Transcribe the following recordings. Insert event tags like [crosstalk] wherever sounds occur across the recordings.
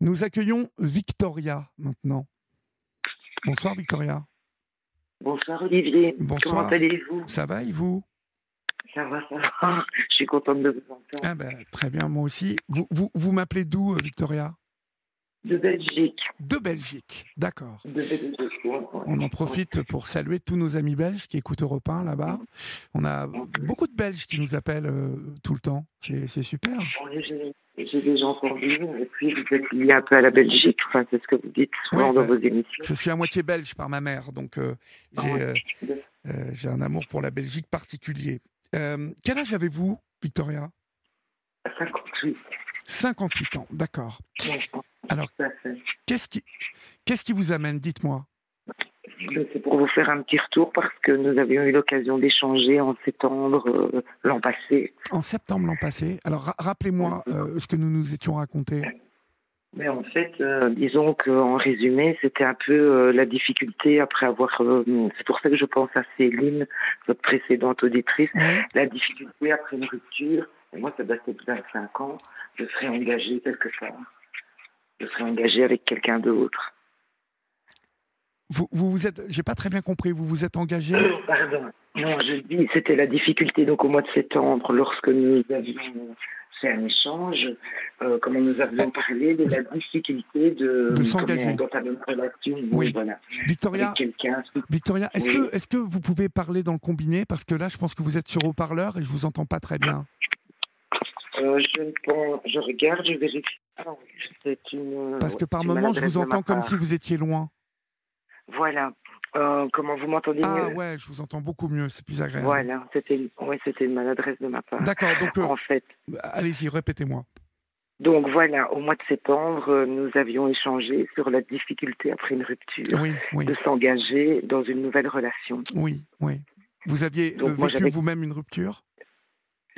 Nous accueillons Victoria maintenant. Bonsoir Victoria. Bonsoir Olivier. Bonsoir. Comment allez-vous? Ça va et vous? Ça va, ça va. [laughs] Je suis contente de vous entendre. ah ben, Très bien, moi aussi. Vous, vous, vous m'appelez d'où, euh, Victoria? De Belgique. De Belgique, d'accord. On en profite pour saluer tous nos amis belges qui écoutent Europe 1 là-bas. On a beaucoup de Belges qui nous appellent euh, tout le temps. C'est super. J'ai déjà entendu. Et puis vous êtes lié un peu à la Belgique. Enfin, c'est ce que vous dites souvent dans bah, vos émissions. Je suis à moitié belge par ma mère, donc euh, j'ai euh, j'ai un amour pour la Belgique particulier. Quel âge avez-vous, Victoria? 58. 58 ans, d'accord. Alors, qu'est-ce qui, qu'est-ce qui vous amène Dites-moi? Ben, C'est pour vous faire un petit retour parce que nous avions eu l'occasion d'échanger en septembre euh, l'an passé. En septembre l'an passé, alors ra- rappelez-moi euh, ce que nous nous étions raconté. Mais en fait, euh, disons qu'en résumé, c'était un peu euh, la difficulté après avoir. euh, c'est pour ça que je pense à Céline, votre précédente auditrice, la difficulté après une rupture. Et moi, ça datait de 25 ans. Je serais engagée quelque part. Je serais engagée avec quelqu'un d'autre. Vous, vous vous êtes, j'ai pas très bien compris. Vous vous êtes engagé? Pardon. Non, je dis, c'était la difficulté donc au mois de septembre, lorsque nous avions fait un échange, euh, comment nous avions parlé de la difficulté de, De s'engager. une relation, Oui. voilà, Victoria. Victoria, est-ce Oui. que, est-ce que vous pouvez parler dans le combiné? Parce que là, je pense que vous êtes sur haut-parleur et je vous entends pas très bien. Euh, je regarde, je vérifie. Ah une. Parce que par moments, je vous entends comme si vous étiez loin. Voilà. Euh, comment vous m'entendez Ah mieux? ouais, je vous entends beaucoup mieux. C'est plus agréable. Voilà, c'était une... ouais, c'était une maladresse de ma part. D'accord. Donc, euh, En fait. allez-y, répétez-moi. Donc voilà, au mois de septembre, nous avions échangé sur la difficulté après une rupture Oui, oui, de s'engager dans une nouvelle relation. oui, oui. Vous aviez Donc, vécu vous-même une rupture?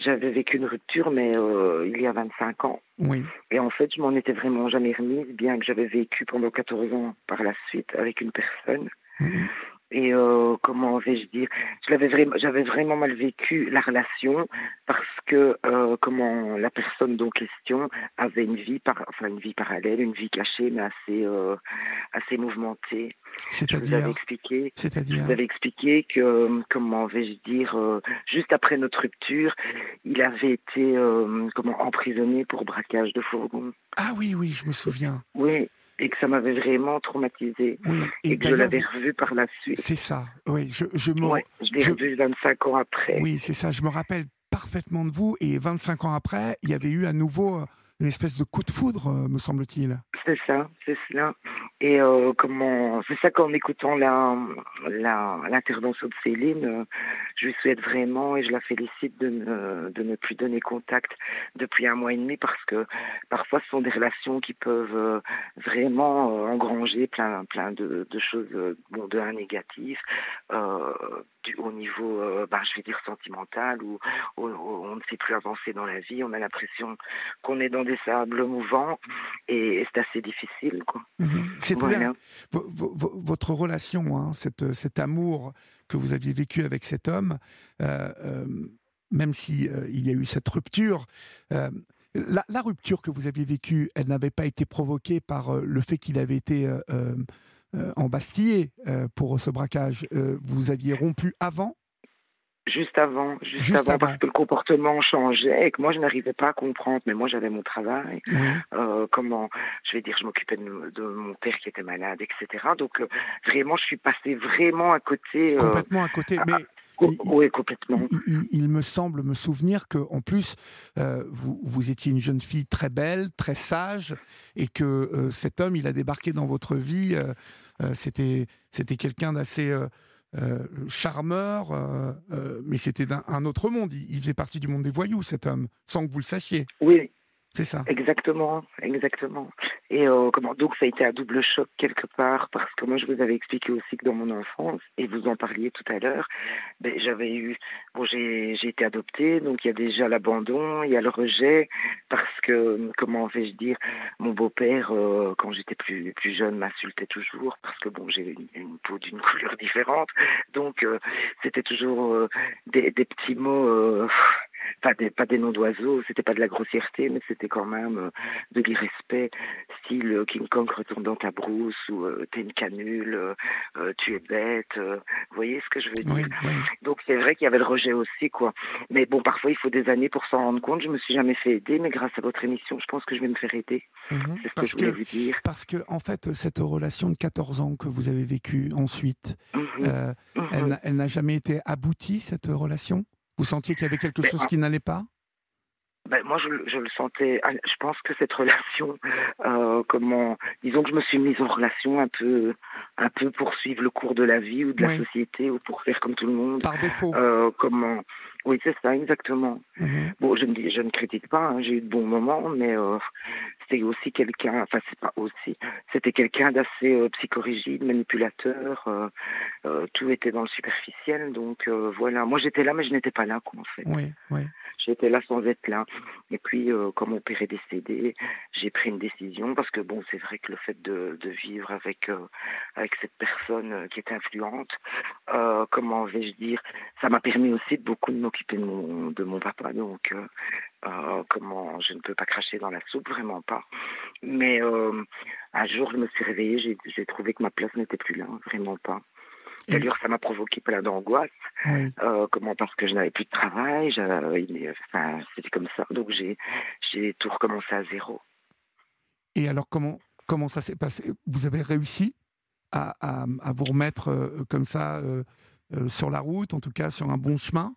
J'avais vécu une rupture, mais euh, il y a 25 ans. Oui. Et en fait, je m'en étais vraiment jamais remise, bien que j'avais vécu pendant 14 ans par la suite avec une personne. Mhm. Et euh, comment vais-je dire? Vraiment, j'avais vraiment mal vécu la relation parce que euh, comment la personne dont question avait une vie par, enfin une vie parallèle, une vie cachée, mais assez euh, assez mouvementée. Je vous C'est-à-dire expliqué. C'est-à-dire vous avais expliqué que, comment vais-je dire, juste après notre rupture, il avait été comment emprisonné pour braquage de fourgon. Ah oui, oui, je me souviens. Oui, et que ça m'avait vraiment traumatisé. Oui. Et, que je l'avais revu par la suite. C'est ça. Oui, je, je me. Ouais, je l'ai je- revu 25 ans après. Oui, c'est ça. Je me rappelle parfaitement de vous. Et 25 ans après, il y avait eu à nouveau euh, une espèce de coup de foudre, euh, me semble-t-il. C'est ça, c'est cela. Et euh, comment, c'est ça qu'en écoutant la, la, l'intervention de Céline, euh, je lui souhaite vraiment et je la félicite de ne, de ne plus donner contact depuis un mois et demi parce que parfois ce sont des relations qui peuvent vraiment engranger plein, plein de, choses, bon, de un négatif, au niveau, ben, je vais dire sentimental, où on ne sait plus avancer dans la vie, on a l'impression qu'on est dans des sables mouvants et, et c'est assez difficile, quoi. Mhm. C'est-à-dire Voilà. vo- vo- vo- votre relation, hein, cette- cet amour que vous aviez vécu avec cet homme, euh, euh, même si euh, il y a eu cette rupture, la, la rupture que vous aviez vécue, elle n'avait pas été provoquée par le fait qu'il avait été embastillé pour ce braquage. Vous aviez rompu avant Juste avant, juste, Juste avant, avant. parce que le comportement changeait et que moi je n'arrivais pas à comprendre, mais moi j'avais mon travail. Oui. Euh, comment, je vais dire, je m'occupais de, de mon père qui était malade, etc. Donc euh, vraiment, je suis passée vraiment à côté. euh, Complètement à côté. Mais il- oui, complètement. il, il- il me semble me souvenir que en plus euh, vous, vous étiez une jeune fille très belle, très sage, et que euh, cet homme, il a débarqué dans votre vie. euh, c'était c'était quelqu'un d'assez euh, charmeur, euh, euh, mais c'était d'un un autre monde. Il, il faisait partie du monde des voyous, cet homme, sans que vous le sachiez. Oui, C'est ça. Exactement, exactement. Et euh, comment donc ça a été un double choc quelque part parce que moi je vous avais expliqué aussi que dans mon enfance et vous en parliez tout à l'heure, ben, j'avais eu bon j'ai j'ai été adoptée donc il y a déjà l'abandon, il y a le rejet parce que comment vais-je dire mon beau-père euh, quand j'étais plus plus jeune m'insultait toujours parce que bon j'ai une, peau d'une [laughs] couleur différente donc euh, c'était toujours des, petits mots pas des, pas des noms d'oiseaux, c'était pas de la grossièreté, mais c'était quand même euh, de l'irrespect, style euh, King Kong retourne dans ta brousse ou euh, t'es une canule, tu es bête, vous voyez ce que je veux dire? Donc c'est vrai qu'il y avait le rejet aussi, quoi. Mais bon, parfois il faut des années pour s'en rendre compte. Je me suis jamais fait aider, mais grâce à votre émission, je pense que je vais me faire aider. Mhm. C'est ce que je voulais vous dire. Parce que en fait, cette relation de 14 ans que vous avez vécue ensuite, mhm. Mhm. elle n'a jamais été aboutie cette relation? Vous sentiez qu'il y avait quelque chose qui n'allait pas? Ben, moi, je, je, le sentais. Ah, je pense que cette relation, euh, comment, disons que je me suis mise en relation un peu, un peu pour suivre le cours de la vie ou de la société ou pour faire comme tout le monde. Par défaut. Euh, comment Oui, c'est ça, exactement. Mhm. Bon, je ne, je ne critique pas. Hein, j'ai eu de bons moments, mais euh, c'était aussi quelqu'un. Enfin, c'est pas aussi. C'était quelqu'un d'assez euh, psychorigide, manipulateur. Euh, euh, tout était dans le superficiel. Donc voilà. Moi, j'étais là, mais je n'étais pas là, quoi, en fait. Oui, oui. J'étais là sans être là. Et puis, quand mon père est décédé, j'ai pris une décision parce que bon, c'est vrai que le fait de, de vivre avec avec cette personne qui est influente, comment vais-je dire, ça m'a permis aussi de beaucoup de m'occuper de mon de mon papa. Donc, comment, je ne peux pas cracher dans la soupe, vraiment pas. Mais un jour, je me suis réveillée, j'ai trouvé que ma place n'était plus là, vraiment pas. D'ailleurs, ça m'a provoqué plein d'angoisse. Euh, comment Parce que je n'avais plus de travail. Enfin, c'était comme ça. Donc, j'ai, j'ai tout recommencé à zéro. Et alors, comment, comment ça s'est passé? Vous avez réussi à, à, à vous remettre euh, comme ça euh, sur la route, en tout cas sur un bon chemin?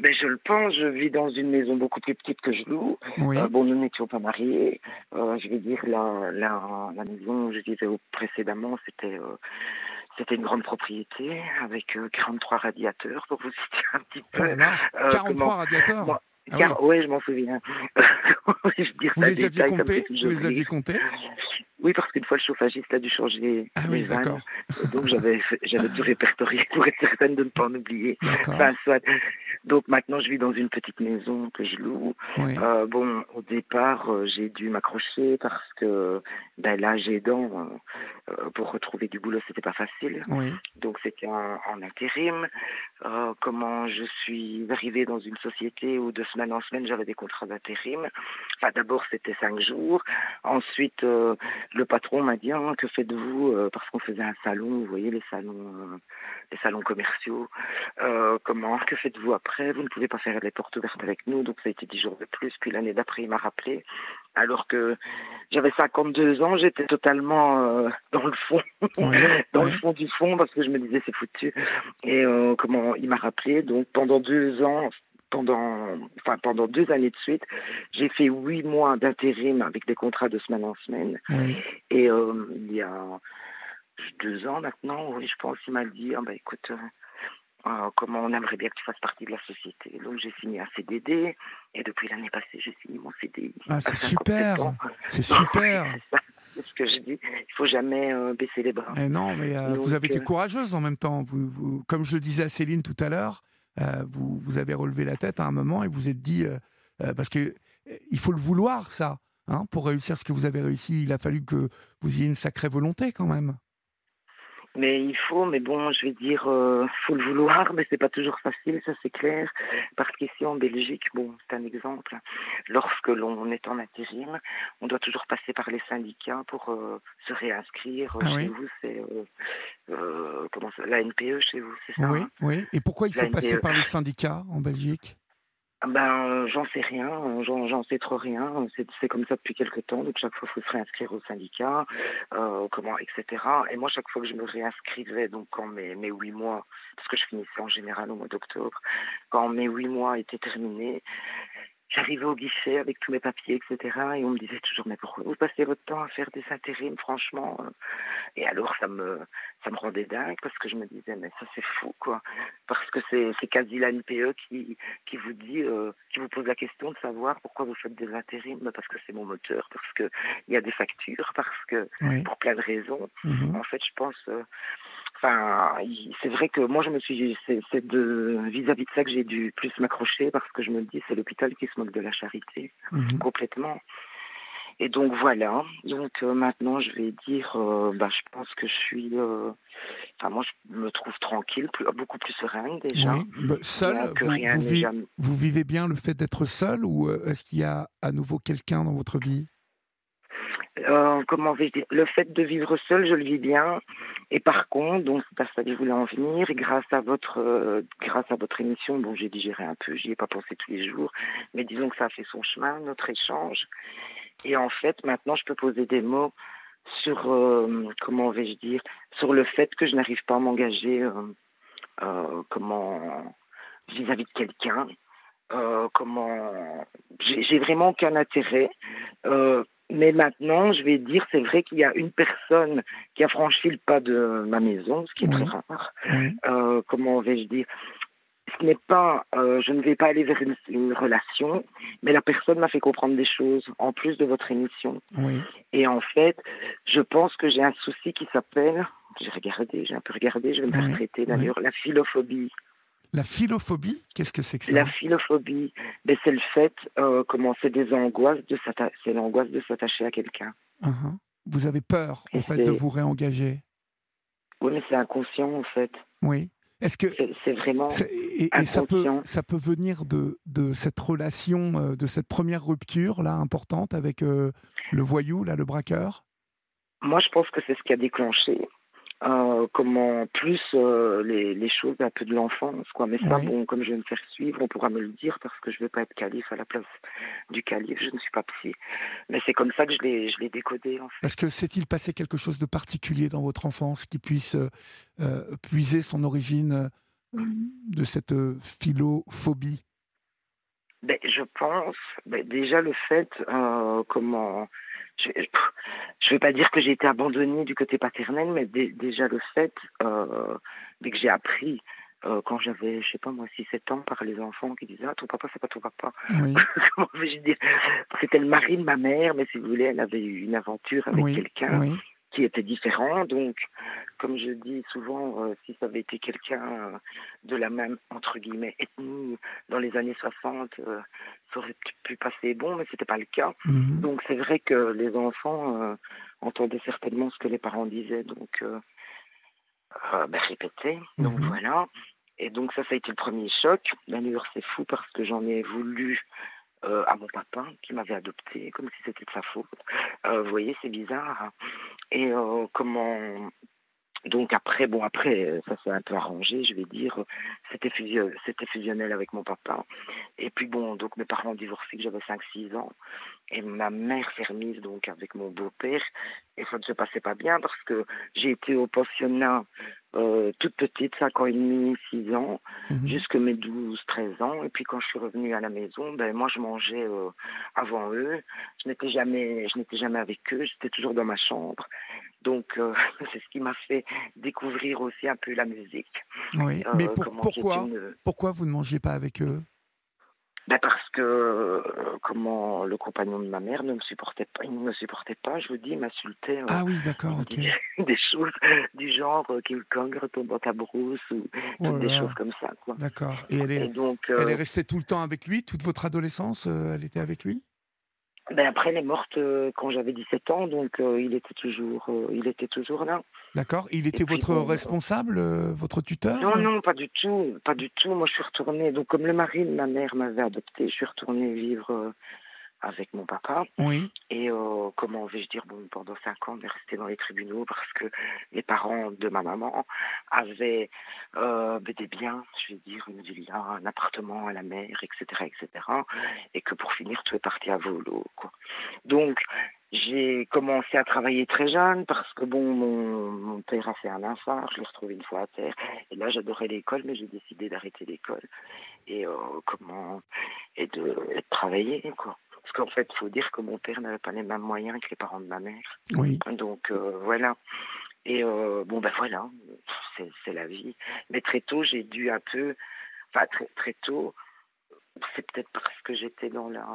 Ben, je le pense, je vis dans une maison beaucoup plus petite que je loue. bon, nous n'étions pas mariés. je vais dire, la, la, la maison où je vivais précédemment, c'était c'était une grande propriété avec 43 euh, radiateurs, pour vous citer un petit peu. 43 euh, radiateurs ah oui. je m'en souviens. [laughs] je vous, les aviez comptés vous les aviez comptés oui, parce qu'une fois, le chauffagiste a dû changer ah oui, d'accord. Donc, j'avais, j'avais tout répertorié pour être certaine de ne pas en oublier. Enfin, soit. Donc, maintenant, je vis dans une petite maison que je loue. Euh, bon, au départ, euh, j'ai dû m'accrocher parce que ben, l'âge aidant, euh, pour retrouver du boulot, c'était pas facile. Donc, c'était en, en intérim. Euh, comment je suis arrivée dans une société où de semaine en semaine, j'avais des contrats d'intérim. Enfin, d'abord, c'était cinq jours. Ensuite, le patron m'a dit hein, que faites-vous parce qu'on faisait un salon, vous voyez les salons, les salons commerciaux. Comment que faites-vous après? Vous ne pouvez pas faire les portes ouvertes avec nous, donc ça a été dix jours de plus. Puis l'année d'après, il m'a rappelé, alors que j'avais 52 ans, j'étais totalement dans le fond, [laughs] dans le fond du fond, parce que je me disais c'est foutu. Et comment il m'a rappelé, donc pendant deux ans, pendant, enfin, pendant deux années de suite, j'ai fait huit mois d'intérim avec des contrats de semaine en semaine. Et euh, il y a deux ans maintenant, je pense, il m'a dit, ah, bah, écoute, euh, euh, comment on aimerait bien que tu fasses partie de la société. Donc j'ai signé un CDD et depuis l'année passée, j'ai signé mon CDI. Ah, c'est super, c'est super. [laughs] c'est ce que je dis. Il faut jamais baisser les bras. Et eh non, mais vous avez été courageuse en même temps. Vous, vous, comme je le disais à Céline tout à l'heure, euh, vous, vous, avez relevé la tête à un moment et vous êtes dit, euh, euh, parce que il faut le vouloir, ça. Hein, pour réussir ce que vous avez réussi, il a fallu que vous ayez une sacrée volonté quand même. Mais il faut, mais bon, je vais dire, euh, faut le vouloir, mais c'est pas toujours facile, ça c'est clair. Parce qu'ici en Belgique, bon, c'est un exemple. Lorsque l'on est en intérim, on doit toujours passer par les syndicats pour euh, se réinscrire. Ah chez vous, c'est euh, euh, comment ça, la NPE chez vous, c'est ça Oui, hein? oui. Et pourquoi il faut passer par les syndicats en Belgique? Ben, euh, j'en sais rien, j'en sais trop rien. C'est comme ça depuis quelques temps. Donc chaque fois, il faut se réinscrire au syndicat, euh, comment, etc. Et moi, chaque fois que je me réinscrivais, donc quand mes mes huit mois, parce que je finissais en général au mois d'octobre, quand mes huit mois étaient terminés, J'arrivais au guichet avec tous mes papiers, etc. Et on me disait toujours, mais pourquoi vous passez votre temps à faire des intérims, franchement euh Et alors, ça me, ça me rendait dingue parce que je me disais, mais ça c'est fou, quoi. Parce que c'est, c'est quasi la NPE qui, qui vous dit, euh, qui vous pose la question de savoir pourquoi vous faites des intérims. Parce que c'est mon moteur, parce que il y a des factures, parce que, pour plein de raisons. Mm-hmm. En fait, je pense, euh, Enfin, c'est vrai que moi, je me suis, c'est de vis-à-vis de ça que j'ai dû plus m'accrocher parce que je me dis, c'est l'hôpital qui se moque de la charité, mhm. complètement. Et donc voilà. Donc euh, maintenant, je vais dire, euh, bah, je pense que je suis. euh, Enfin, moi, je me trouve tranquille, plus, beaucoup plus sereine déjà. Oui. Bah, Seul, vous, vous n'est vi- jamais- vous vivez bien le fait d'être seul ou est-ce qu'il y a à nouveau quelqu'un dans votre vie? Comment vais-je dire? Le fait de vivre seul, je le vis bien. Et par contre, donc c'est à ça que je voulais en venir. Et grâce à votre, grâce à votre émission, bon, j'ai digéré un peu. J'y ai pas pensé tous les jours, mais disons que ça a fait son chemin, notre échange. Et en fait, maintenant, je peux poser des mots sur euh, comment vais-je dire sur le fait que je n'arrive pas à m'engager euh, euh, comment vis-à-vis de quelqu'un. Comment j'ai vraiment aucun intérêt. Mais maintenant, je vais dire, c'est vrai qu'il y a une personne qui a franchi le pas de ma maison, ce qui est Oui. très rare. Oui. Euh, comment vais-je dire Ce n'est pas, euh, je ne vais pas aller vers une, une relation, mais la personne m'a fait comprendre des choses en plus de votre émission. Oui. Et en fait, je pense que j'ai un souci qui s'appelle, j'ai regardé, j'ai un peu regardé, je vais me faire Oui, traiter d'ailleurs, la philophobie. La philophobie, qu'est-ce que c'est que ça? La philophobie, ben, c'est le fait, euh, comment c'est des angoisses de c'est l'angoisse de s'attacher à quelqu'un. Uh-huh. Vous avez peur au Et fait de vous réengager? Oui, mais c'est inconscient en fait. Oui. Est-ce que C'est vraiment. et, et ça peut ça peut venir de de cette relation euh, de cette première rupture là importante avec euh, le voyou là le braqueur? Moi, je pense que c'est ce qui a déclenché. Euh, comment plus euh, les, les choses un peu de l'enfance quoi. Mais ça Oui. bon comme je vais me faire suivre on pourra me le dire parce que je vais pas être calife à la place du calife je ne suis pas psy. Mais c'est comme ça que je l'ai je l'ai décodé en fait. Parce que s'est-il passé quelque chose de particulier dans votre enfance qui puisse euh, puiser son origine de cette philophobie? Ben, je pense, ben, déjà le fait, comment, je, je vais pas dire que j'ai été abandonnée du côté paternel, mais dé- déjà le fait, euh, dès que j'ai appris, euh, quand j'avais, je sais pas moi, 6-7 ans, par les enfants qui disaient, ah, ton papa, c'est pas ton papa. Oui. [laughs] Comment vais-je dire? C'était le mari de ma mère, mais si vous voulez, elle avait eu une aventure avec oui. quelqu'un Oui. qui était différent. Donc, comme je dis souvent, euh, si ça avait été quelqu'un euh, de la même, entre guillemets, ethnie dans les années 60, euh, ça aurait pu passer bon, mais c'était pas le cas. Mhm. Donc, c'est vrai que les enfants entendaient certainement ce que les parents disaient, donc euh, ben, répétaient. Donc, Mhm. voilà. Et donc, ça, ça a été le premier choc. D'ailleurs, c'est fou parce que j'en ai voulu euh, à mon papa qui m'avait adopté, comme si c'était de sa faute. Euh, vous voyez, c'est bizarre. Et euh, comment donc après, bon après, euh, ça s'est un peu arrangé, je vais dire. C'était fusio- c'était fusionnel avec mon papa. Et puis bon, donc mes parents ont divorcé que j'avais 5-6 ans. Et ma mère s'est remise donc avec mon beau-père. Et ça ne se passait pas bien parce que j'ai été au pensionnat euh, toute petite, 5 ans et demi, 6 ans, Mhm. jusque mes 12-13 ans. Et puis quand je suis revenue à la maison, ben moi je mangeais euh, avant eux. Je n'étais jamais, je n'étais jamais avec eux. J'étais toujours dans ma chambre. Donc euh, [laughs] c'est ce qui m'a fait découvrir aussi un peu la musique. Oui. Mais pour- pourquoi une- pourquoi vous ne mangez pas avec eux? Ben parce que euh, comment le compagnon de ma mère ne me supportait pas, il ne me supportait pas, je vous dis, il m'insultait. euh, Ah oui, d'accord, ok. [laughs] des choses du genre euh, King Kong retombe dans ta brousse ou Oh des choses comme ça. D'accord. Et elle Et est, donc elle est restée tout le temps avec lui Toute votre adolescence, elle était avec lui? Ben après elle est morte euh, quand j'avais 17 ans donc euh, il était toujours euh, il était toujours là. D'accord. Il était puis, votre responsable, votre tuteur Non non, pas du tout, pas du tout. Moi je suis retournée donc comme le mari de ma mère m'avait adoptée, je suis retournée vivre avec mon papa. Oui. Et euh, comment vais-je dire, bon, pendant cinq ans, on est resté dans les tribunaux parce que les parents de ma maman avaient euh, des biens, je vais dire, une villa, un appartement à la mer, etc., etc. Et que pour finir, tout est parti à volo, quoi. Donc, j'ai commencé à travailler très jeune parce que, bon, mon, mon père a fait un infarct, je l'ai retrouvé une fois à terre. Et là, j'adorais l'école, mais j'ai décidé d'arrêter l'école et euh, comment et de, et de travailler, quoi. Parce qu'en fait, il faut dire que mon père n'avait pas les mêmes moyens que les parents de ma mère. Oui. Donc euh, voilà. Et euh, bon, ben voilà, c'est la vie. Mais très tôt, j'ai dû un peu. Enfin, très, très tôt, c'est peut-être parce que j'étais dans la.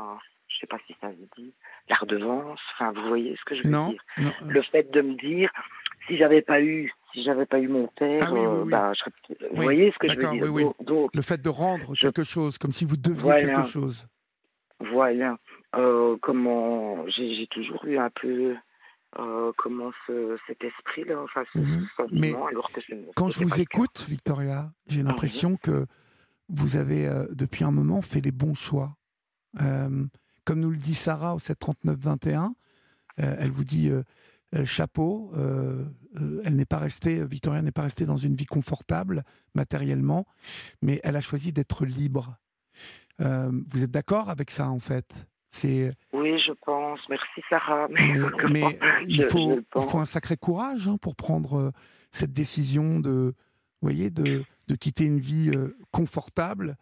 Je sais pas si ça se dit. La redevance. Enfin, vous voyez ce que je veux Non. dire. non. Le fait de me dire, si j'avais pas eu. Si j'avais pas eu mon père, Ah oui, oui, euh, oui. je serais peut-être- Vous voyez ce que je veux dire oui, oui. Donc- donc, Le fait de rendre Je- quelque chose, comme si vous deviez Voilà. quelque chose. Voilà. Comment j'ai toujours eu un peu comment cet esprit-là, enfin ce, mhm. sentiment, Mais alors que quand je vous écoute, Victoria, j'ai l'impression que vous avez depuis un moment fait les bons choix. comme nous le dit Sarah au 739-21, elle vous dit euh, chapeau. Euh, euh, elle n'est pas restée, Victoria n'est pas restée dans une vie confortable matériellement, mais elle a choisi d'être libre. vous êtes d'accord avec ça en fait? Oui, je pense. Merci Sarah. [laughs] Mais, il, faut, faut, un sacré courage hein, pour prendre cette décision de, voyez, de, de quitter une vie confortable.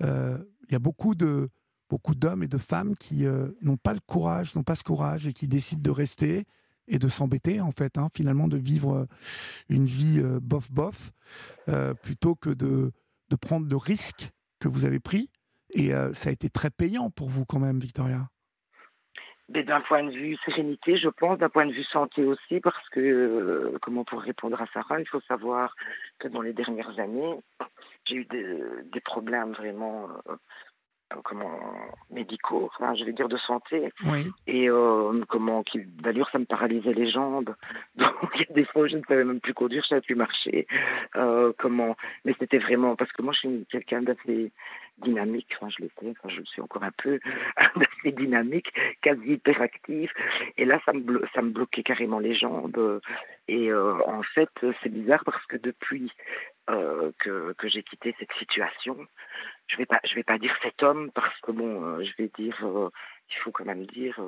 Il y a beaucoup de beaucoup d'hommes et de femmes qui n'ont pas le courage, n'ont pas ce courage et qui décident de rester et de s'embêter, en fait, hein, finalement, de vivre euh, une vie euh, bof-bof, euh, plutôt que de, de prendre le risque que vous avez pris. Et ça a été très payant pour vous, quand même, Victoria. D'un point de vue sérénité, je pense, d'un point de vue santé aussi, parce que, comment pour répondre à Sarah, il faut savoir que dans les dernières années, j'ai eu des, des problèmes vraiment comment médicaux, enfin, je vais dire de santé. Et euh, comment qui d'ailleurs ça me paralysait les jambes. [laughs] Donc il y a des fois je ne savais même plus conduire, je ne savais plus marcher. Euh, comment Mais c'était vraiment parce que moi je suis quelqu'un d'assez dynamique. Enfin je l'étais, enfin je le suis encore un peu [laughs] assez dynamique, quasi hyperactif. Et là ça me ça me bloquait carrément les jambes. Et euh, en fait c'est bizarre parce que depuis euh, que, que j'ai quitté cette situation. Je vais pas, je vais pas dire cet homme parce que bon, euh, je vais dire, euh, il faut quand même dire,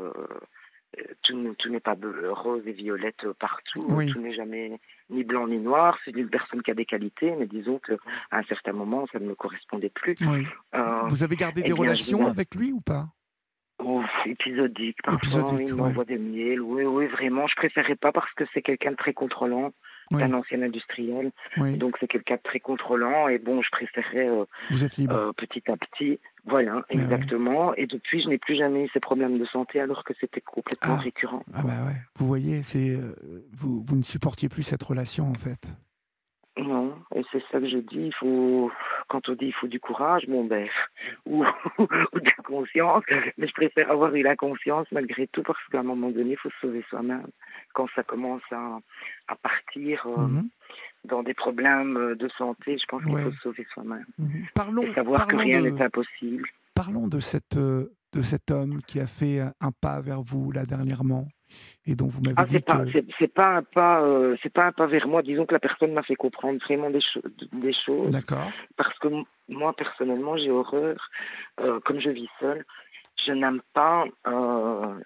tout, tout n'est pas rose et violette partout, tout n'est jamais ni blanc ni noir. C'est une personne qui a des qualités, mais disons que à un certain moment, ça ne me correspondait plus. Vous avez gardé des relations avec lui ou pas? Épisodique. Parfois, il m'envoie des miels. Oui, oui, vraiment. Je préférais pas parce que c'est quelqu'un de très contrôlant un ancien industriel. Donc c'est quelqu'un de très contrôlant et bon, je préférais euh, Vous êtes libre. Euh, petit à petit. Voilà, exactement. Et depuis, je n'ai plus jamais eu ces problèmes de santé alors que c'était complètement ah. récurrent. Ah bah ouais. Vous voyez, c'est euh, vous, vous ne supportiez plus cette relation en fait. C'est ça que je dis. Il faut, quand on dit il faut du courage, bon ben, [laughs] ou, ou de la conscience, mais je préfère avoir eu la conscience malgré tout parce qu'à un moment donné, il faut se sauver soi-même. Quand ça commence à, à partir euh, mhm. dans des problèmes de santé, je pense qu'il faut se sauver soi-même. Mhm. Parlons, et savoir que rien n'est impossible. Parlons de cette euh, de cet homme qui a fait un pas vers vous là dernièrement et dont vous m'avez ah, dit pas, c'est pas un pas euh, c'est pas un pas vers moi disons que la personne m'a fait comprendre vraiment des, des choses d'accord parce que moi personnellement j'ai horreur euh, comme je vis seule je n'aime pas euh,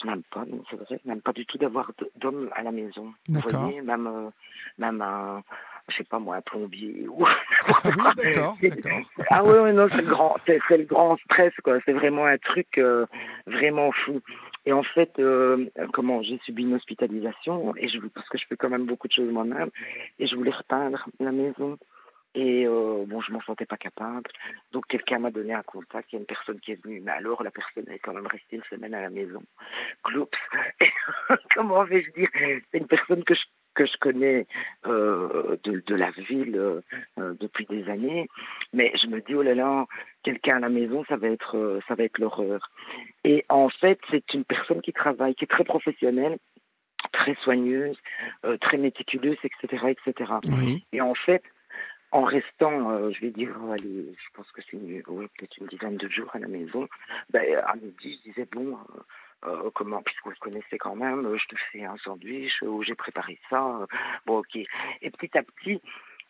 je n'aime pas c'est vrai je n'aime pas du tout d'avoir d'hommes à la maison vous voyez même même un je sais pas moi, un plombier [laughs] ou. Ah oui, d'accord, d'accord. Ah oui, non, c'est le grand, c'est, le grand stress, quoi. C'est vraiment un truc vraiment fou. Et en fait, euh, comment j'ai subi une hospitalisation et parce que je fais quand même beaucoup de choses moi-même et je voulais repeindre la maison et euh, bon, je m'en sentais pas capable. Donc quelqu'un m'a donné un contact, il y a une personne qui est venue, mais alors la personne est quand même restée une semaine à la maison. Cloups. [laughs] comment vais-je dire? C'est une personne que je que je connais euh, de, de, la ville euh, euh, depuis des années, mais je me dis oh là là, quelqu'un à la maison, ça va être euh, ça va être l'horreur. Et en fait, c'est une personne qui travaille, qui est très professionnelle, très soigneuse, très méticuleuse, etc., etc. Et en fait, en restant, je vais dire, allez, je pense que c'est peut-être une dizaine de jours à la maison, ben, à midi, je disais, bon, euh, comment, puisqu'on se connaissait quand même, euh, je te fais un sandwich, où j'ai préparé ça, euh, bon ok. Et petit à petit,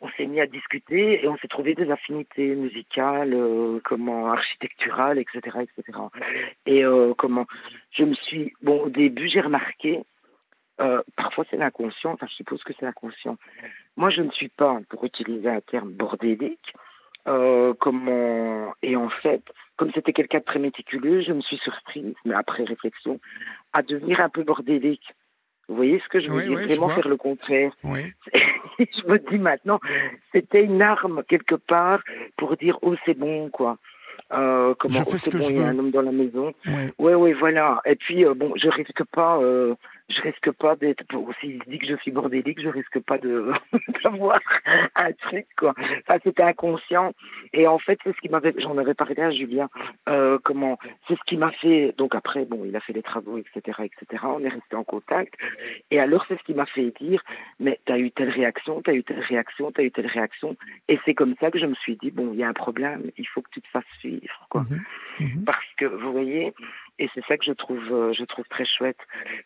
on s'est mis à discuter et on s'est trouvé des affinités musicales, comment architecturales, etc., etc. Et comment, je me suis, bon, au début, j'ai remarqué, parfois c'est l'inconscient, enfin je suppose que c'est l'inconscient. Moi, je ne suis pas, pour utiliser un terme bordélique, euh, comment et en fait, comme c'était quelqu'un de très méticuleux, je me suis surprise, mais après réflexion, à devenir un peu bordélique. Vous voyez ce que je veux dire? Vraiment faire le contraire. [laughs] je me dis maintenant, c'était une arme quelque part pour dire oh c'est bon quoi. Euh, comment oh, c'est bon, il y a un homme dans la maison. Oui, oui, voilà. Et puis euh, bon, je risque pas euh, je risque pas d'être, s'il dit que je suis bordélique, je risque pas de [laughs] d'avoir un truc quoi. Enfin, c'était inconscient. Et en fait, c'est ce qui m'avait, j'en avais parlé à Julien. Euh, comment, c'est ce qui m'a fait. Donc après, bon, il a fait les travaux, etc., etc. On est resté en contact. Et alors, c'est ce qui m'a fait dire, mais t'as eu telle réaction, t'as eu telle réaction, t'as eu telle réaction. Et c'est comme ça que je me suis dit, bon, il y a un problème, il faut que tu te fasses suivre, quoi. Parce que vous voyez, et c'est ça que je trouve, euh, je trouve très chouette.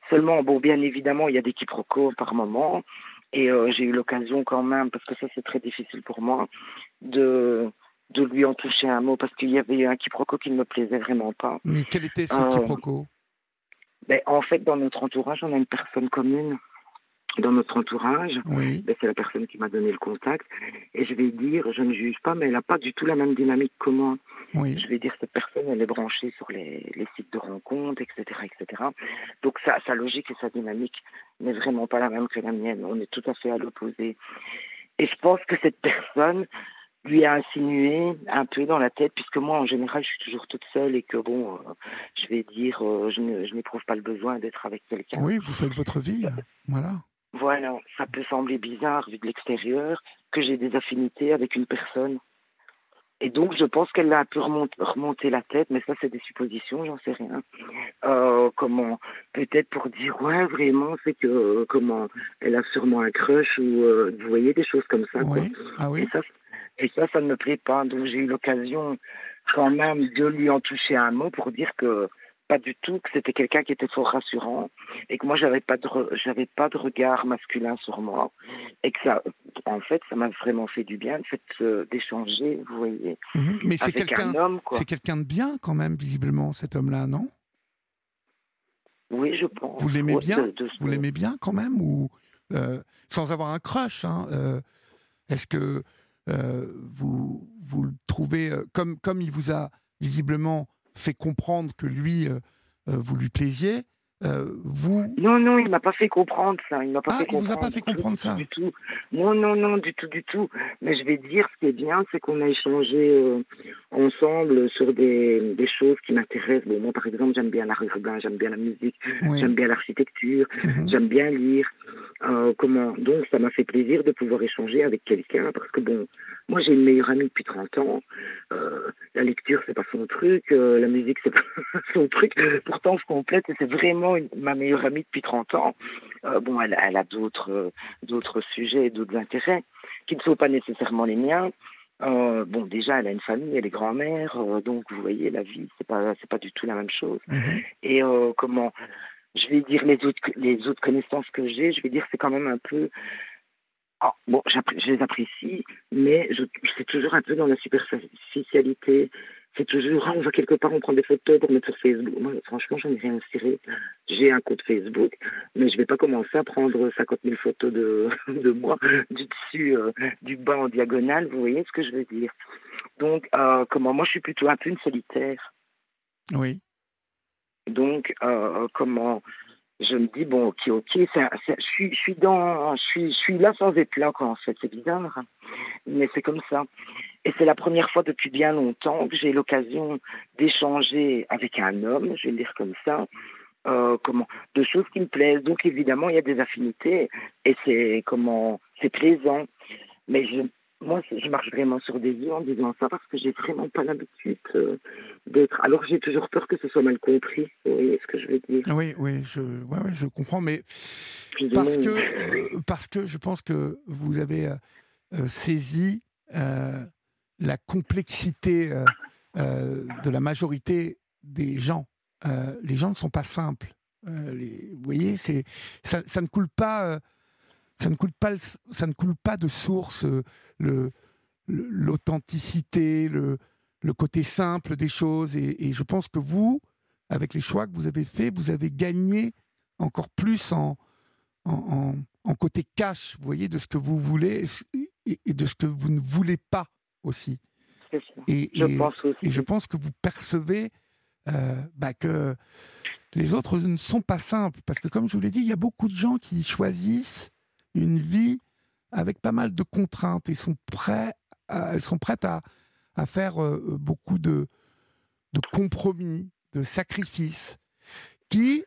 Seulement, bon, bien évidemment, il y a des quiproquos par moment. Et euh, j'ai eu l'occasion quand même, parce que ça c'est très difficile pour moi, de, de lui en toucher un mot, parce qu'il y avait un quiproquo qui ne me plaisait vraiment pas. Mais quel était ce euh, quiproquo? ben, En fait, dans notre entourage, on a une personne commune dans notre entourage. Ben, c'est la personne qui m'a donné le contact. Et je vais dire, je ne juge pas, mais elle n'a pas du tout la même dynamique que moi. Je vais dire, cette personne, elle est branchée sur les, les sites de rencontres, etc., etc. Donc sa, sa logique et sa dynamique n'est vraiment pas la même que la mienne. On est tout à fait à l'opposé. Et je pense que cette personne lui a insinué un peu dans la tête, puisque moi, en général, je suis toujours toute seule et que, bon, euh, je vais dire, euh, je n'éprouve pas le besoin d'être avec quelqu'un. Oui, vous faites votre vie, voilà. Voilà, ça peut sembler bizarre vu de l'extérieur que j'ai des affinités avec une personne. Et donc, je pense qu'elle a un peu remonté, la tête, mais ça, c'est des suppositions, j'en sais rien. Euh, comment Peut-être pour dire, ouais, vraiment, c'est que, comment Elle a sûrement un crush ou, euh, vous voyez, des choses comme ça. Oui. Ah oui. Et ça, et ça, ça ne me plaît pas. Donc, j'ai eu l'occasion quand même de lui en toucher un mot pour dire que pas du tout, que c'était quelqu'un qui était fort rassurant et que moi j'avais pas de j'avais pas de regard masculin sur moi et que ça en fait ça m'a vraiment fait du bien le fait d'échanger, vous voyez. Mhm. Mais c'est quelqu'un c'est quelqu'un de bien quand même visiblement cet homme-là, non? Oui, je pense. Vous l'aimez bien Vous l'aimez bien quand même ou euh, sans avoir un crush hein, euh, Est-ce que euh, vous vous le trouvez comme comme il vous a visiblement fait comprendre que lui, euh, euh, vous lui plaisiez. Euh, vous Non, non, il m'a pas fait comprendre ça. Il m'a pas ah, fait il vous a pas fait comprendre ça du tout. Non, non, non, du tout, du tout. Mais je vais dire, ce qui est bien, c'est qu'on a échangé ensemble sur des, des choses qui m'intéressent. Bon, moi, par exemple, j'aime bien l'art urbain, j'aime bien la musique, j'aime bien l'architecture, mhm. j'aime bien lire. comment? Donc, ça m'a fait plaisir de pouvoir échanger avec quelqu'un parce que bon, moi, j'ai une meilleure amie depuis 30 ans. Euh, la lecture, c'est pas son truc. Euh, la musique, c'est [laughs] pas son truc. Pourtant, je complète et c'est vraiment ma meilleure amie depuis 30 ans. Euh, bon, elle, elle a d'autres d'autres sujets, d'autres intérêts qui ne sont pas nécessairement les miens. bon, déjà, elle a une famille, elle est grand-mère, donc vous voyez, la vie, c'est pas c'est pas du tout la même chose. Mhm. Et comment je vais dire les autres les autres connaissances que j'ai, je vais dire c'est quand même un peu ah, bon, je les apprécie, mais c'est toujours un peu dans la superficialité. C'est toujours, ah, on va quelque part, on prend des photos pour mettre sur Facebook. Moi, franchement, j'en ai rien à cirer. J'ai un compte Facebook, mais je vais pas commencer à prendre 50 000 photos de, [laughs] de moi, du dessus, euh, du bas en diagonale. Vous voyez ce que je veux dire? Donc, euh, comment moi, je suis plutôt un peu une solitaire. Oui. Donc, euh, comment je me dis bon ok ok je suis je suis dans je suis je suis là sans être là quoi en fait c'est bizarre. Mais c'est comme ça. Et c'est la première fois depuis bien longtemps que j'ai l'occasion d'échanger avec un homme je vais le dire comme ça euh, comment de choses qui me plaisent. Donc évidemment il y a des affinités et c'est comment c'est plaisant. Mais je moi, je marche vraiment sur des œufs en disant ça parce que j'ai vraiment pas l'habitude euh, d'être. Alors j'ai toujours peur que ce soit mal compris. Vous voyez ce que je veux dire Oui, oui, je, je comprends, mais parce que, euh, parce que je pense que vous avez euh, saisi la complexité de la majorité des gens. les gens ne sont pas simples. Les, vous voyez, c'est ça, ça, ne coule pas ça ne coule pas, ça ne coule pas de source le l'authenticité, le, le, côté simple des choses. Et, je pense que vous, avec les choix que vous avez faits, vous avez gagné encore plus en, en, en, côté cash, vous voyez, de ce que vous voulez et, de ce que vous ne voulez pas aussi. Et, je pense et, je pense que vous percevez euh, bah, que les autres ne sont pas simples. Parce que comme je vous l'ai dit, il y a beaucoup de gens qui choisissent une vie avec pas mal de contraintes et sont prêts elles sont prêtes à, à faire euh, beaucoup de, de, compromis, de sacrifices, qui,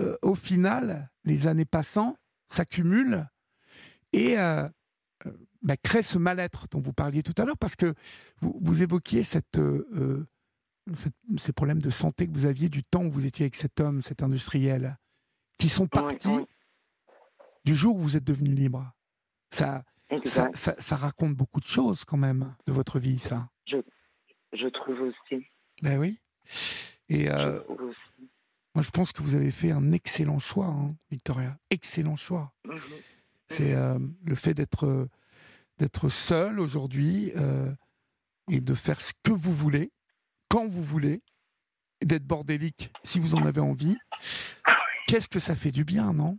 euh, au final, les années passant, s'accumulent et euh, bah, créent ce mal-être dont vous parliez tout à l'heure, parce que vous, vous évoquiez cette, ces problèmes de santé que vous aviez du temps où vous étiez avec cet homme, cet industriel, qui sont partis du jour où vous êtes devenu libre. Ça, ça, ça, raconte beaucoup de choses quand même de votre vie, ça. Je, je trouve aussi. Ben oui. Et euh, moi, je pense que vous avez fait un excellent choix, hein, Victoria. Excellent choix. Mhm. C'est euh, le fait d'être d'être seul aujourd'hui euh, et de faire ce que vous voulez, quand vous voulez, d'être bordélique si vous en avez envie. Qu'est-ce que ça fait du bien, non?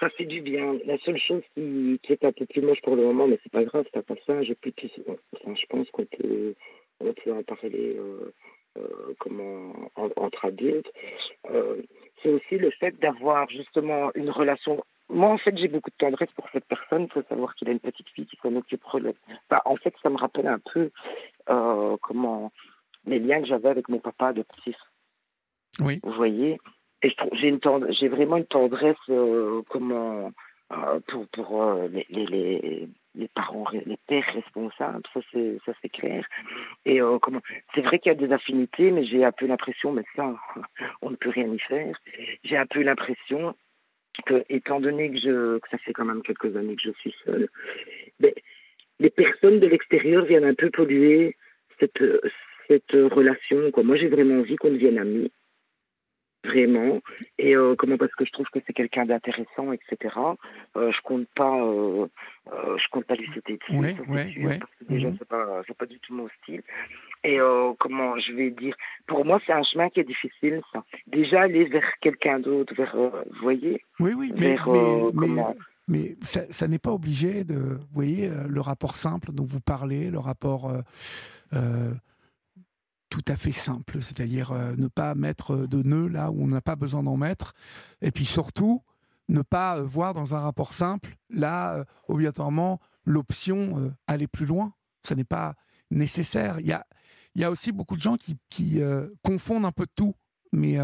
Ça fait du bien. La seule chose qui, est un peu plus moche pour le moment, mais c'est pas grave, ça passe ça. Je, je pense qu'on peut, on peut en parler euh, euh, comment, entre adultes. Euh, c'est aussi le fait d'avoir justement une relation. Moi, en fait, j'ai beaucoup de tendresse pour cette personne. Il faut savoir qu'il a une petite fille qui s'en occupe. Enfin, en fait, ça me rappelle un peu comment les liens que j'avais avec mon papa adoptif. Oui. Vous voyez? Et j'ai une j'ai vraiment une tendresse euh, comment euh, pour pour euh, les, les, les parents les pères responsables ça c'est ça c'est clair. Et comment c'est vrai qu'il y a des affinités mais j'ai un peu l'impression mais ça [laughs] on ne peut rien y faire. J'ai un peu l'impression que étant donné que je que ça fait quand même quelques années que je suis seule mais ben, les personnes de l'extérieur viennent un peu polluer cette cette relation quoi. Moi j'ai vraiment envie qu'on devienne amis vraiment. Et euh, comment parce que je trouve que c'est quelqu'un d'intéressant etc euh, je compte pas euh, je compte pas lui citer dessus ouais, ouais, ouais. parce que déjà -hmm. c'est pas c'est pas du tout mon style. Et comment je vais dire pour moi c'est un chemin qui est difficile ça. Déjà aller vers quelqu'un d'autre vers vous voyez. Oui oui mais, vers, mais, mais, mais ça, ça n'est pas obligé de vous voyez le rapport simple dont vous parlez le rapport tout à fait simple, c'est-à-dire euh, ne pas mettre de nœuds là où on n'a pas besoin d'en mettre, et puis surtout ne pas euh, voir dans un rapport simple là euh, obligatoirement l'option aller plus loin. Ce n'est pas nécessaire. Il y a, il y a aussi beaucoup de gens qui, qui confondent un peu tout, mais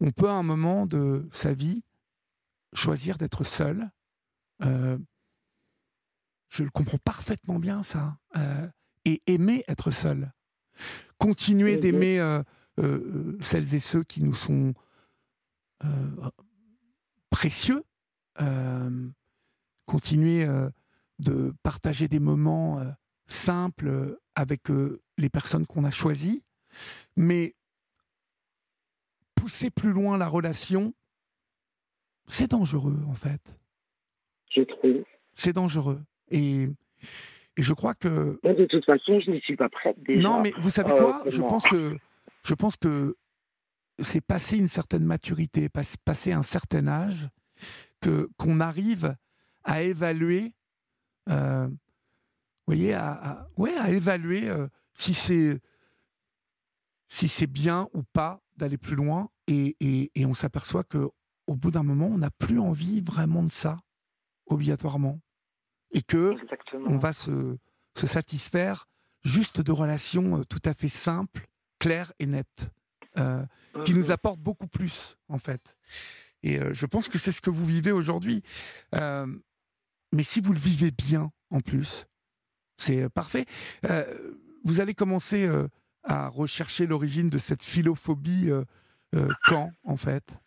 on peut à un moment de sa vie choisir d'être seul. je le comprends parfaitement bien ça, et aimer être seul continuer d'aimer euh, euh, celles et ceux qui nous sont euh, précieux, continuer de partager des moments simples avec les personnes qu'on a choisies, mais pousser plus loin la relation, c'est dangereux en fait. Je trouve. C'est dangereux. Et et je crois que. de toute façon, je n'y suis pas prête déjà. Non, mais vous savez quoi? Euh, Je pense que je pense que c'est passer une certaine maturité, passer un certain âge, que qu'on arrive à évaluer. Euh, vous voyez, à, ouais, à évaluer euh, si c'est si c'est bien ou pas d'aller plus loin. Et, et, et on s'aperçoit que au bout d'un moment, on n'a plus envie vraiment de ça, obligatoirement et que on va se, se, satisfaire juste de relations euh, tout à fait simples, claires et nettes, euh, qui nous mhm. apportent beaucoup plus en fait. Et euh, je pense que c'est ce que vous vivez aujourd'hui. mais si vous le vivez bien en plus, c'est parfait. vous allez commencer à rechercher l'origine de cette philophobie quand en fait?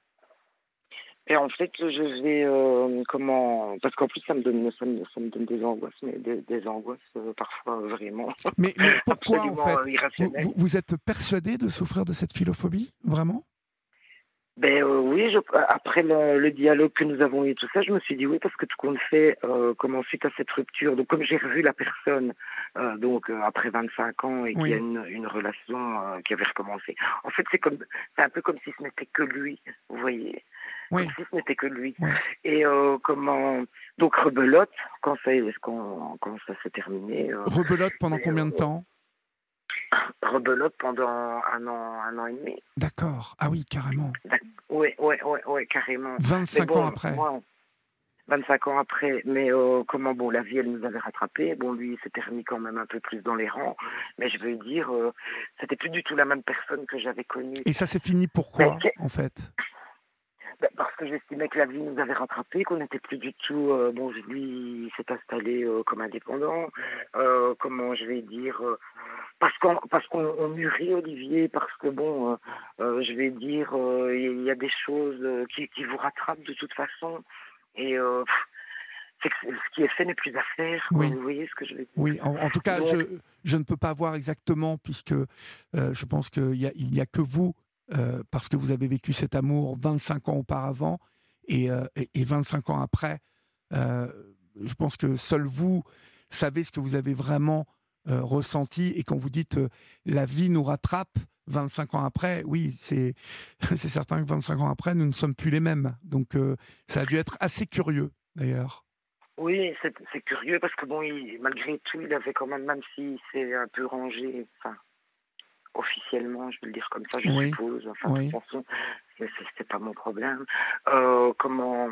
Et en fait, je vais euh, comment parce qu'en plus ça me donne ça me, ça me donne des angoisses, mais des, des angoisses euh, parfois vraiment. Mais, mais pourquoi en fait vous, vous, êtes persuadé de souffrir de cette philophobie vraiment? Ben euh, oui, je, après le, le, dialogue que nous avons eu tout ça, je me suis dit oui parce que tout compte fait, euh, comment suite à cette rupture, donc comme j'ai revu la personne, euh, donc euh, après 25 ans et qu'il y a une, une relation qui avait recommencé. En fait, c'est comme, c'est un peu comme si ce n'était que lui, vous voyez, oui. comme si ce n'était que lui. Oui. Et comment, donc rebelote quand ça, quand, quand ça s'est terminé. rebelote pendant combien de temps? rebelote pendant un an, un an et demi. D'accord. Ah oui, carrément. Oui, oui, oui, oui, carrément. 25 bon, ans après. Moi, 25 ans après, mais euh, comment bon, la vie elle nous avait rattrapés. Bon, lui, il s'était remis quand même un peu plus dans les rangs, mais je veux dire, euh, c'était plus du tout la même personne que j'avais connue. Et ça s'est fini pourquoi, mais, en fait? Que j'estimais que la vie nous avait rattrapés, qu'on n'était plus du tout. Euh, bon, lui, il s'est installé euh, comme indépendant. Euh, comment je vais dire Parce qu'on parce qu'on mûrit, Olivier, parce que bon, je vais dire, il y a des choses qui, qui vous rattrapent de toute façon. Et c'est que ce qui est fait n'est plus à faire. Oui. Vous voyez ce que je veux dire? Oui, en, tout cas, je, je, ne peux pas voir exactement, puisque je pense qu'il n'y a, il y a que vous euh, parce que vous avez vécu cet amour 25 ans auparavant et, 25 euh, ans après. Euh, je pense que seul vous savez ce que vous avez vraiment ressenti. Et quand vous dites la vie nous rattrape 25 ans après, oui, c'est [laughs] certain que 25 ans après, nous ne sommes plus les mêmes. Donc ça a dû être assez curieux d'ailleurs. Oui, c'est curieux parce que bon, malgré tout, il avait quand même, même si c'est un peu rangé, officiellement, je vais le dire comme ça, je suppose. Enfin, de toute façon, c'était pas mon problème. Euh, comment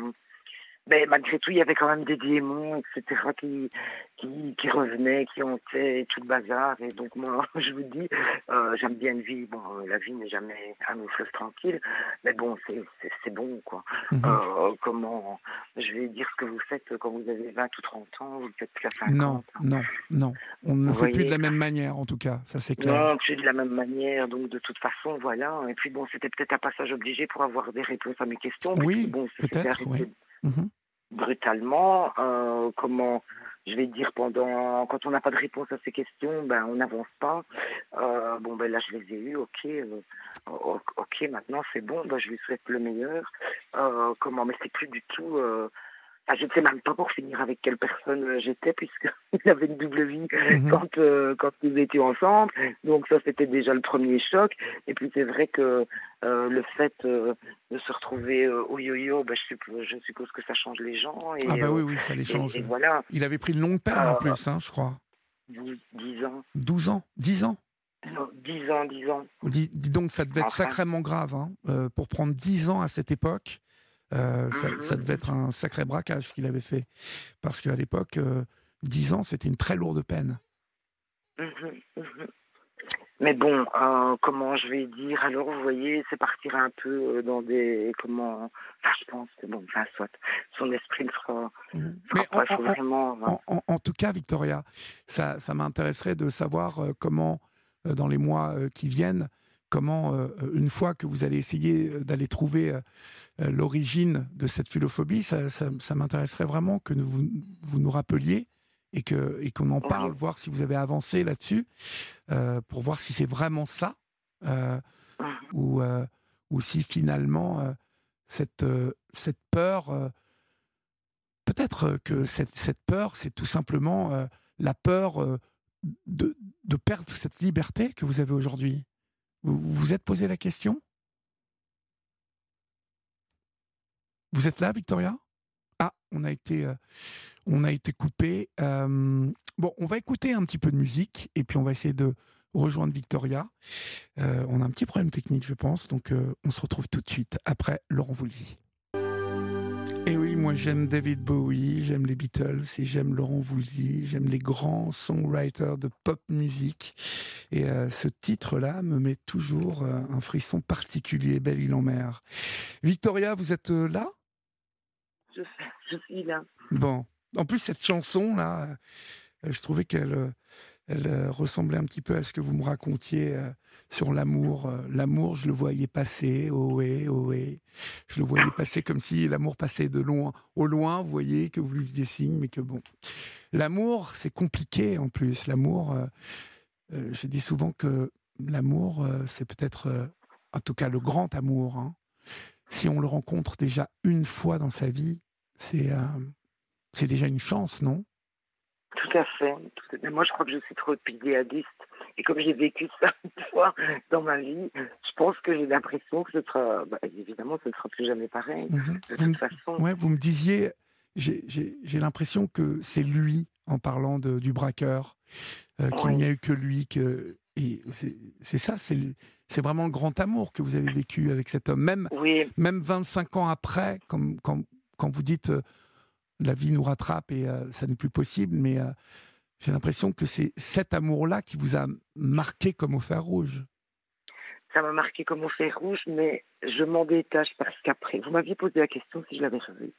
mais malgré tout, il y avait quand même des démons, etc., qui, qui, qui revenaient, qui hantaient, tout le bazar. Et donc, moi, [laughs] je vous dis, euh, j'aime bien une vie. Bon, la vie n'est jamais un long fleuve tranquille, mais bon, c'est bon, quoi. Mhm. Euh, comment, je vais dire ce que vous faites quand vous avez 20 ou 30 ans, vous ne faites plus à 50. Non, non, non. On ne fait plus de la même manière, en tout cas, ça c'est clair. Non, plus de la même manière, donc de toute façon, voilà. Et puis, bon, c'était peut-être un passage obligé pour avoir des réponses à mes questions. Oui, bon, peut-être, oui. Mhm brutalement. Euh, comment je vais dire pendant quand on n'a pas de réponse à ces questions, ben on n'avance pas. Euh, bon ben là je les ai eues, ok, euh, ok maintenant c'est bon, ben je lui souhaite le meilleur. Comment mais c'est plus du tout euh, je ne sais même pas pour finir avec quelle personne euh, j'étais, puisqu'il [laughs] avait une double vie mhm. quand, euh, quand nous étions ensemble. Donc ça, c'était déjà le premier choc. Et puis c'est vrai que euh, le fait de se retrouver au yo-yo, bah, je, suppose, je, suppose, que ça change les gens. Et, ah bah oui, oui, ça les change. voilà. Il avait pris une longue peine en plus, hein, je crois. 10 ans. 12 ans? 10 ans? Non, 10 ans, 10 ans. Dis, donc, ça devait être sacrément grave hein, pour prendre 10 ans à cette époque. Euh, ça, devait être un sacré braquage qu'il avait fait. Parce qu'à l'époque, euh, 10 ans, c'était une très lourde peine. Mhm, mhm. Mais bon, euh, comment je vais dire? Alors, vous voyez, c'est partir un peu euh, dans des. Comment. Enfin, je pense que, bon, enfin, soit. Son esprit sera. Mhm. Mais en, vraiment, en, en, tout cas, Victoria, ça, ça m'intéresserait de savoir comment, dans les mois qui viennent, comment, euh, une fois que vous allez essayer euh, d'aller trouver euh, l'origine de cette philophobie, ça, m'intéresserait vraiment que vous, vous nous rappeliez et qu'on en parle, voir si vous avez avancé là-dessus, pour voir si c'est vraiment ça, ou, ou si finalement cette, cette peur, peut-être que cette, cette peur, c'est tout simplement la peur de, de perdre cette liberté que vous avez aujourd'hui. Vous vous êtes posé la question? Vous êtes là, Victoria? Ah, on a été, euh, on a été coupé. Euh, bon, on va écouter un petit peu de musique et puis on va essayer de rejoindre Victoria. Euh, on a un petit problème technique, je pense, donc on se retrouve tout de suite après Laurent Voulzy. Et oui, moi j'aime David Bowie, j'aime les Beatles et j'aime Laurent Voulzy, j'aime les grands songwriters de pop musique. Et euh, ce titre-là me met toujours euh, un frisson particulier, Belle île en mer. Victoria, vous êtes euh, là? Je, suis là. Bon. En plus, cette chanson-là, je trouvais qu'elle elle ressemblait un petit peu à ce que vous me racontiez sur l'amour. Euh, l'amour, je le voyais passer, ohé, ohé. Je le voyais passer comme si l'amour passait de loin au loin, vous voyez, que vous lui faisiez signe, mais que bon. L'amour, c'est compliqué en plus. L'amour, euh, euh, je dis souvent que l'amour, c'est peut-être, en tout cas, le grand amour. Hein. Si on le rencontre déjà une fois dans sa vie, c'est déjà une chance, non? Tout à fait. Moi, je crois que je suis trop idéaliste. Et comme j'ai vécu ça [laughs] une fois dans ma vie, je pense que j'ai l'impression que ce sera, bah, évidemment, ce ne sera plus jamais pareil. Mhm. De toute façon. Ouais, vous me disiez, j'ai l'impression que c'est lui, en parlant de, du braqueur, euh, qu'il n'y a eu que lui, que c'est ça, c'est vraiment le grand amour que vous avez vécu avec cet homme. Même, même 25 ans après, comme, quand, quand vous dites euh, la vie nous rattrape et euh, ça n'est plus possible, mais j'ai l'impression que c'est cet amour-là qui vous a marqué comme au fer rouge. Ça m'a marqué comme au fer rouge, mais je m'en détache parce qu'après, vous m'aviez posé la question si je l'avais revu.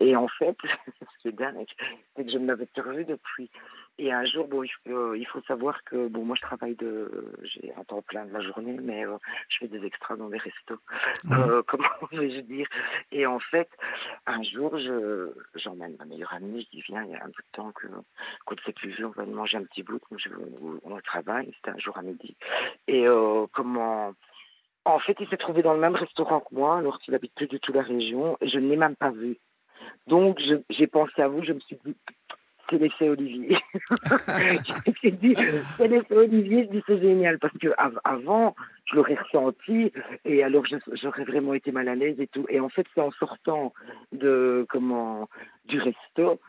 et en fait, [laughs] ce qui est dingue, c'est que je ne l'avais revu depuis. Et un jour, bon, il faut, euh, il faut, savoir que, bon, moi je travaille de, j'ai un temps plein de la journée, mais euh, je fais des extras dans des restos. Euh, [laughs] comment vais-je dire? Et en fait, un jour, je, j'emmène ma meilleure amie, je dis, viens, il y a un bout de temps que, qu'on ne s'est plus vu, on va manger un petit bout, je, on travaille, c'était un jour à midi. Et comment en fait, il s'est trouvé dans le même restaurant que moi, alors qu'il habite plus du tout la région, et je ne l'ai même pas vu. Donc, j'ai pensé à vous, je me suis dit, c'est l'effet Olivier. [laughs] je me suis dit, c'est l'effet Olivier, je dis, c'est génial, parce que avant, je l'aurais ressenti, et alors j'aurais vraiment été mal à l'aise et tout. Et en fait, c'est en sortant de, comment, du resto,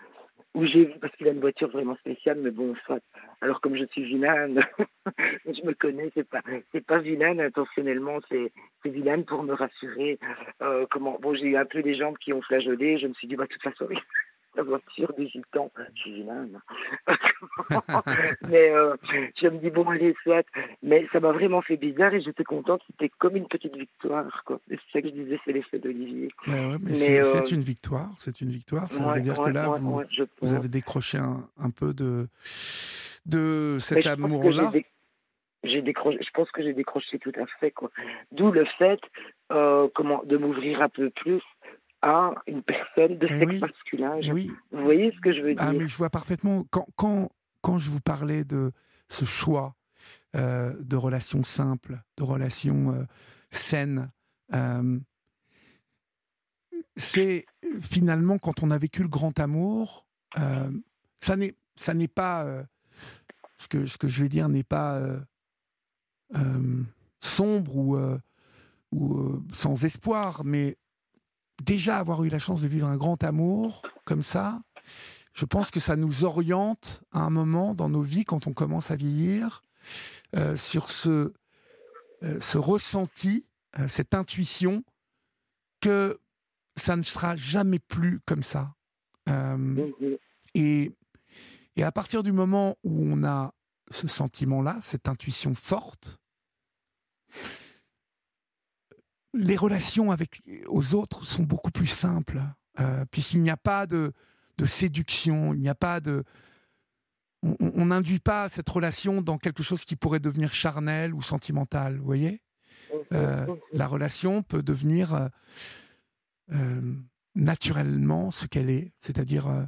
où j'ai vu, parce qu'il a une voiture vraiment spéciale, mais bon, soit. Alors, comme je suis vilaine, [laughs] je me connais, c'est pas, c'est pas vilaine intentionnellement, c'est, c'est vilaine pour me rassurer. Euh, comment, bon, j'ai eu un peu des jambes qui ont flageolé, je me suis dit, bah, de toute façon, la voiture du gitan. Je suis vilaine. mais euh, je me dis, bon, allez, soit. Mais ça m'a vraiment fait bizarre et j'étais contente. C'était comme une petite victoire. Quoi. C'est ça que je disais, c'est l'effet d'Olivier. mais, c'est, euh, une victoire. C'est une victoire. Ça veut dire que là, vous, avez décroché un, un, peu de, de cet amour-là. J'ai décroché, je pense que j'ai décroché tout à fait. Quoi. D'où le fait euh, comment, de m'ouvrir un peu plus à une personne de sexe masculin. Oui. Vous voyez ce que je veux ah, dire? ah, mais Je vois parfaitement. Quand, quand, quand je vous parlais de ce choix euh, de relations simples, de relations euh, saines, euh, c'est finalement quand on a vécu le grand amour, ça n'est ça n'est pas ce que ce que je vais dire n'est pas sombre ou ou sans espoir, mais déjà avoir eu la chance de vivre un grand amour comme ça, je pense que ça nous oriente à un moment dans nos vies quand on commence à vieillir euh, sur ce, euh, ce ressenti, euh, cette intuition que ça ne sera jamais plus comme ça. et, et à partir du moment où on a ce sentiment-là, cette intuition forte, les relations avec aux autres sont beaucoup plus simples, euh, puisqu'il n'y a pas de, de séduction, il n'y a pas de, on n'induit pas cette relation dans quelque chose qui pourrait devenir charnel ou sentimental, vous voyez? Euh, La relation peut devenir euh, naturellement ce qu'elle est, c'est-à-dire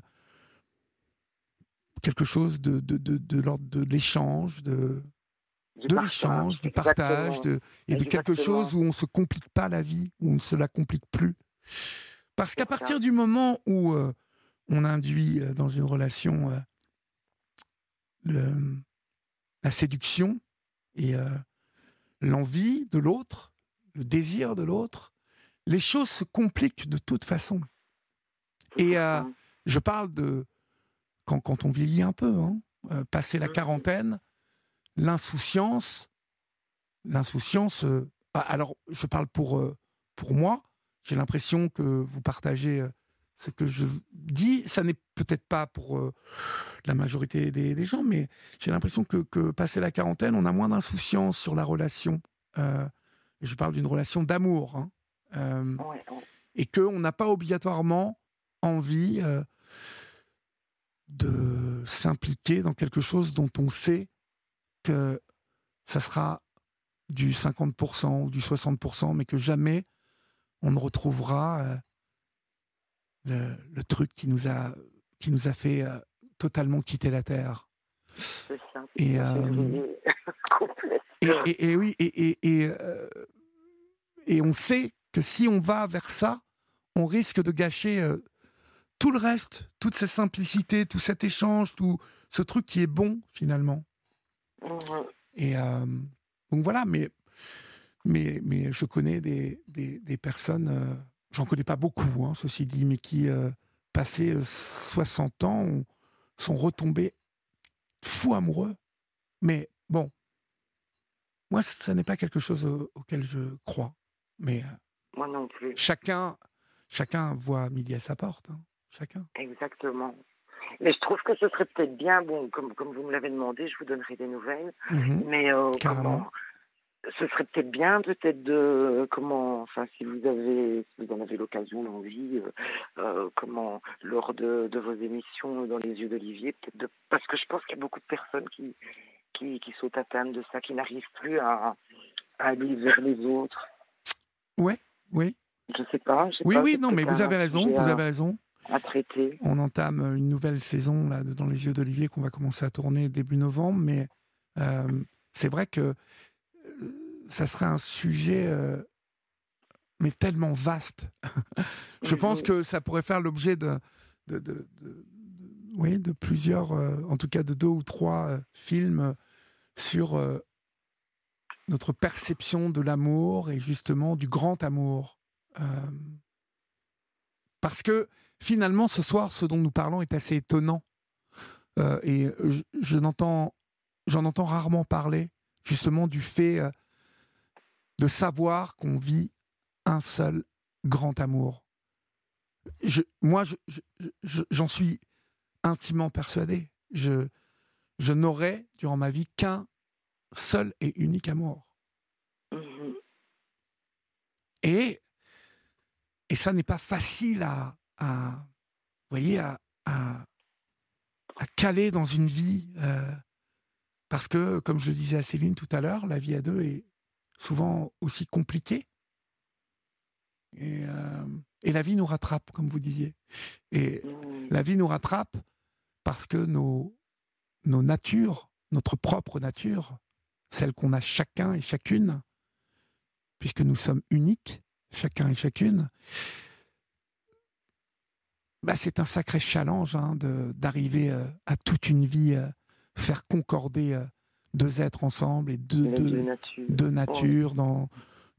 quelque chose de, de, de, de l'ordre de l'échange, de, de l'échange, du partage, de, et de quelque chose où on ne se complique pas la vie, où on ne se la complique plus. Parce qu'à partir du moment où euh, on induit euh, dans une relation euh, le, la séduction et l'envie de l'autre, le désir de l'autre, les choses se compliquent de toute façon. Et je parle de quand, quand on vieillit un peu, hein, passer la mmh. quarantaine, l'insouciance, l'insouciance. Euh, ah, alors, je parle pour euh, pour moi. J'ai l'impression que vous partagez euh, ce que je dis. Ça n'est peut-être pas pour la majorité des, gens, mais j'ai l'impression que, que passer la quarantaine, on a moins d'insouciance sur la relation. je parle d'une relation d'amour, hein, et qu'on n'a pas obligatoirement envie de s'impliquer dans quelque chose dont on sait que ça sera du 50% ou du 60%, mais que jamais on ne retrouvera euh, le, truc qui nous a, qui nous a fait euh, totalement quitter la Terre. et, euh, [laughs] et, et, oui, et, et, et, on sait que si on va vers ça, on risque de gâcher tout le reste, toute cette simplicité, tout cet échange, tout ce truc qui est bon finalement. Et euh, donc voilà, mais, mais, mais je connais des, des, personnes, euh, j'en connais pas beaucoup, hein, ceci dit, mais qui, euh, passé 60 ans, sont retombés fous amoureux. Mais bon, moi, ça n'est pas quelque chose auquel je crois. Mais moi non plus. Chacun, chacun voit midi à sa porte. Hein, chacun. Exactement. Mais je trouve que ce serait peut-être bien, bon, comme, comme vous me l'avez demandé, je vous donnerai des nouvelles. Mhm. mais euh, comment ce serait peut-être bien, peut-être de comment, enfin, si vous avez, si vous en avez l'occasion, l'envie, euh, euh, comment, lors de, de, vos émissions dans les yeux d'Olivier, peut-être de, parce que je pense qu'il y a beaucoup de personnes qui, qui, qui sont atteintes de ça, qui n'arrivent plus à, à, aller vers les autres. Ouais, oui. Je sais pas. oui, pas, oui, non, mais vous avez raison, vous avez raison. À traiter. On entame une nouvelle saison là dans les yeux d'Olivier qu'on va commencer à tourner début novembre, mais euh, c'est vrai que ça serait un sujet, euh, mais tellement vaste. [laughs] Je pense que ça pourrait faire l'objet de, de, de, oui, de plusieurs, euh, en tout cas de deux ou trois euh, films sur notre perception de l'amour et justement du grand amour. parce que finalement, ce soir, ce dont nous parlons est assez étonnant. et je, je n'entends, j'en entends rarement parler, justement, du fait de savoir qu'on vit un seul grand amour. Je, moi, j'en je, suis intimement persuadé. Je, je n'aurai durant ma vie qu'un seul et unique amour. Mm-hmm. Et, et ça n'est pas facile à, à voyez, à, à, caler dans une vie. Euh, parce que, comme je le disais à Céline tout à l'heure, la vie à deux est souvent aussi compliqué. Et, euh, et, la vie nous rattrape, comme vous disiez. Et mmh. la vie nous rattrape parce que nos, nos natures, notre propre nature, celle qu'on a chacun et chacune, puisque nous sommes uniques, chacun et chacune, bah c'est un sacré challenge hein, d'arriver euh, à toute une vie, euh, faire concorder deux êtres ensemble et deux, deux, natures, dans,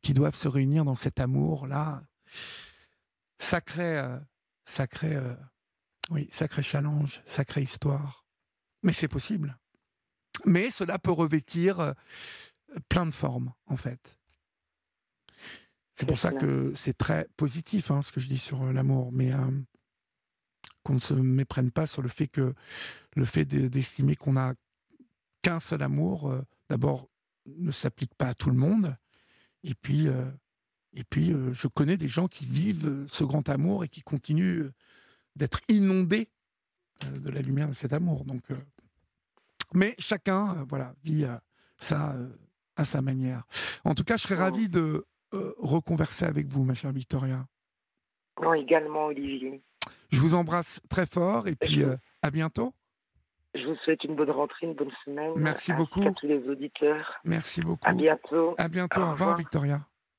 qui doivent se réunir dans cet amour-là. Sacré, euh, sacré, euh, oui, sacré challenge, sacrée histoire. Mais c'est possible. Mais cela peut revêtir euh, plein de formes, en fait. C'est pour ça que c'est très positif, hein, ce que je dis sur l'amour, mais qu'on ne se méprenne pas sur le fait que le fait d'estimer qu'on a qu'un seul amour, euh, d'abord, ne s'applique pas à tout le monde. Et puis, euh, et puis euh, je connais des gens qui vivent ce grand amour et qui continuent d'être inondés de la lumière de cet amour. Donc, mais chacun, voilà, vit ça à sa manière. En tout cas, je serais ravi de reconverser avec vous, ma chère Victoria. Non, également, Olivier. Je vous embrasse très fort et puis à bientôt. Je vous souhaite une bonne rentrée, une bonne semaine. Merci beaucoup. À tous les auditeurs. Merci beaucoup. À bientôt. À bientôt. Au, revoir, Victoria.